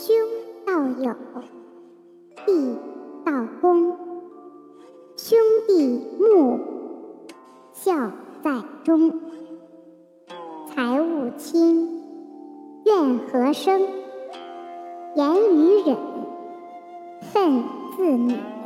兄道友弟道恭兄弟睦孝在中。财物轻怨何生言语忍忿自泯。